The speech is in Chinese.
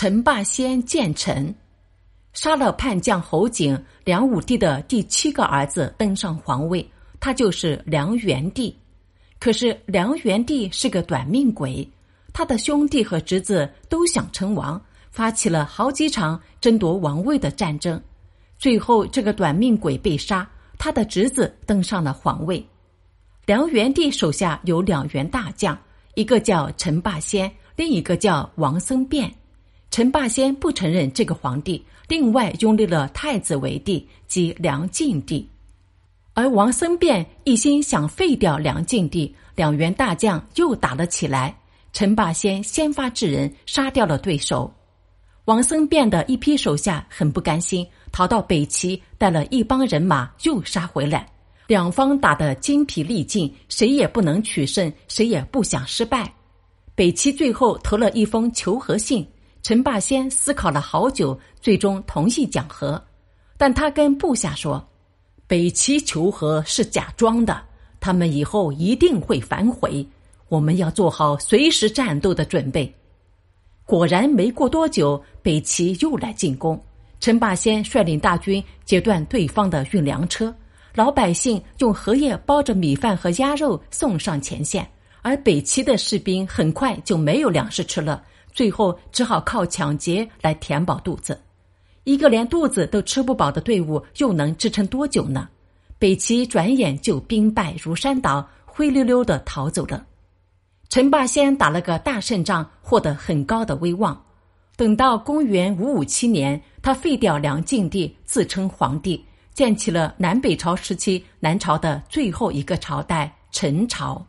陈霸先建成，杀了叛将侯景，梁武帝的第七个儿子登上皇位，他就是梁元帝。可是梁元帝是个短命鬼，他的兄弟和侄子都想称王，发起了好几场争夺王位的战争。最后，这个短命鬼被杀，他的侄子登上了皇位。梁元帝手下有两员大将，一个叫陈霸先，另一个叫王僧辩。陈霸先不承认这个皇帝，另外拥立了太子为帝，即梁敬帝。而王僧辩一心想废掉梁敬帝，两员大将又打了起来。陈霸先先发制人，杀掉了对手。王僧辩的一批手下很不甘心，逃到北齐，带了一帮人马又杀回来。两方打得精疲力尽，谁也不能取胜，谁也不想失败。北齐最后投了一封求和信。陈霸先思考了好久，最终同意讲和，但他跟部下说：“北齐求和是假装的，他们以后一定会反悔，我们要做好随时战斗的准备。”果然，没过多久，北齐又来进攻。陈霸先率领大军截断对方的运粮车，老百姓用荷叶包着米饭和鸭肉送上前线，而北齐的士兵很快就没有粮食吃了。最后只好靠抢劫来填饱肚子，一个连肚子都吃不饱的队伍又能支撑多久呢？北齐转眼就兵败如山倒，灰溜溜的逃走了。陈霸先打了个大胜仗，获得很高的威望。等到公元五五七年，他废掉梁敬帝，自称皇帝，建起了南北朝时期南朝的最后一个朝代——陈朝。